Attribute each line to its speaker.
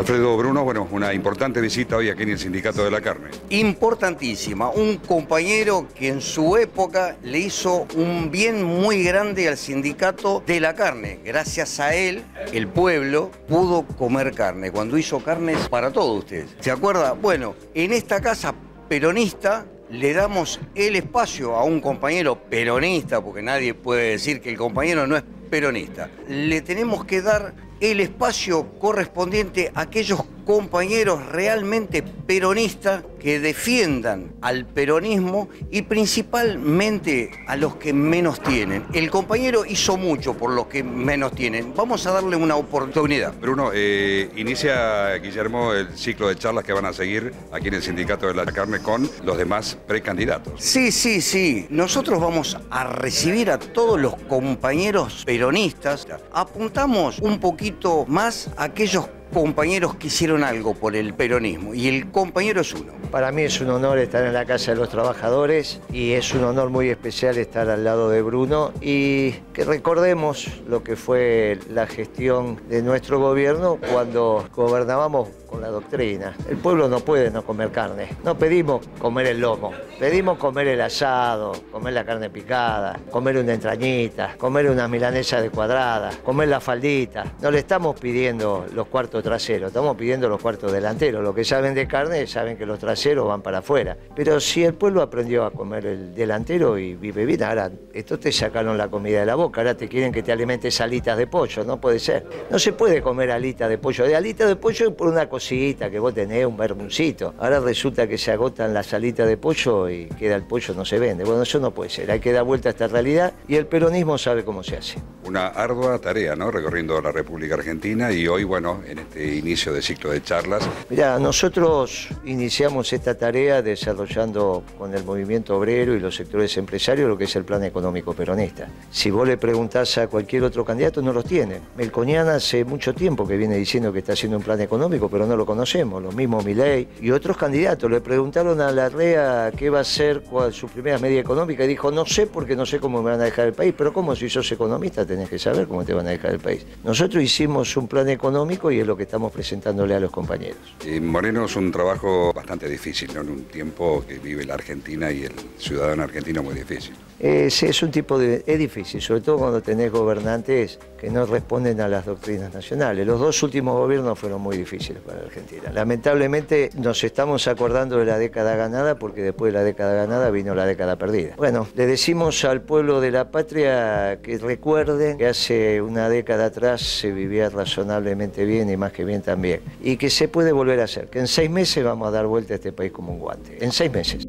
Speaker 1: Alfredo Bruno, bueno, una importante visita hoy aquí en el Sindicato de la Carne.
Speaker 2: Importantísima, un compañero que en su época le hizo un bien muy grande al Sindicato de la Carne. Gracias a él, el pueblo pudo comer carne, cuando hizo carnes para todos ustedes. ¿Se acuerda? Bueno, en esta casa peronista le damos el espacio a un compañero peronista, porque nadie puede decir que el compañero no es peronista. Le tenemos que dar el espacio correspondiente a aquellos compañeros realmente peronistas que defiendan al peronismo y principalmente a los que menos tienen. El compañero hizo mucho por los que menos tienen. Vamos a darle una oportunidad.
Speaker 1: Bruno, eh, inicia Guillermo el ciclo de charlas que van a seguir aquí en el Sindicato de la Carne con los demás precandidatos.
Speaker 2: Sí, sí, sí. Nosotros vamos a recibir a todos los compañeros peronistas. Apuntamos un poquito más a aquellos compañeros que hicieron algo por el peronismo y el compañero es uno.
Speaker 3: Para mí es un honor estar en la Casa de los Trabajadores y es un honor muy especial estar al lado de Bruno y que recordemos lo que fue la gestión de nuestro gobierno cuando gobernábamos con la doctrina. El pueblo no puede no comer carne. No pedimos comer el lomo, pedimos comer el asado, comer la carne picada, comer una entrañita, comer una milanesa de cuadrada, comer la faldita. No le estamos pidiendo los cuartos traseros, estamos pidiendo los cuartos delanteros. Los que saben de carne saben que los traseros van para afuera. Pero si el pueblo aprendió a comer el delantero y vive bien, ahora esto te sacaron la comida de la boca, ahora te quieren que te alimentes alitas de pollo, no puede ser. No se puede comer alitas de pollo. De alitas de pollo por una cosita que vos tenés, un bermuncito. Ahora resulta que se agotan las alitas de pollo y queda el pollo, no se vende. Bueno, eso no puede ser. Hay que dar vuelta a esta realidad y el peronismo sabe cómo se hace.
Speaker 1: Una ardua tarea, ¿no? Recorriendo la República Argentina y hoy, bueno, en este inicio de ciclo de charlas.
Speaker 3: Mira, nosotros iniciamos esta tarea desarrollando con el movimiento obrero y los sectores empresarios lo que es el plan económico peronista. Si vos le preguntás a cualquier otro candidato, no los tiene. Melconiana hace mucho tiempo que viene diciendo que está haciendo un plan económico, pero no lo conocemos. Lo mismo Milei y otros candidatos. Le preguntaron a la REA qué va a ser cuál, su primera medida económica y dijo, no sé porque no sé cómo me van a dejar el país. Pero ¿cómo si sos economista tenés que saber cómo te van a dejar el país? Nosotros hicimos un plan económico y es lo que estamos presentándole a los compañeros.
Speaker 1: Y Moreno es un trabajo bastante difícil, ¿no? En un tiempo que vive la Argentina y el ciudadano argentino muy difícil.
Speaker 3: Eh, sí, es un tipo de... es difícil, sobre todo cuando tenés gobernantes que no responden a las doctrinas nacionales. Los dos últimos gobiernos fueron muy difíciles para Argentina. Lamentablemente nos estamos acordando de la década ganada porque después de la década ganada vino la década perdida. Bueno, le decimos al pueblo de la patria que recuerden que hace una década atrás se vivía razonablemente bien y más que bien también. Y que se puede volver a hacer, que en seis meses vamos a dar vuelta a este país como un guante. En seis meses.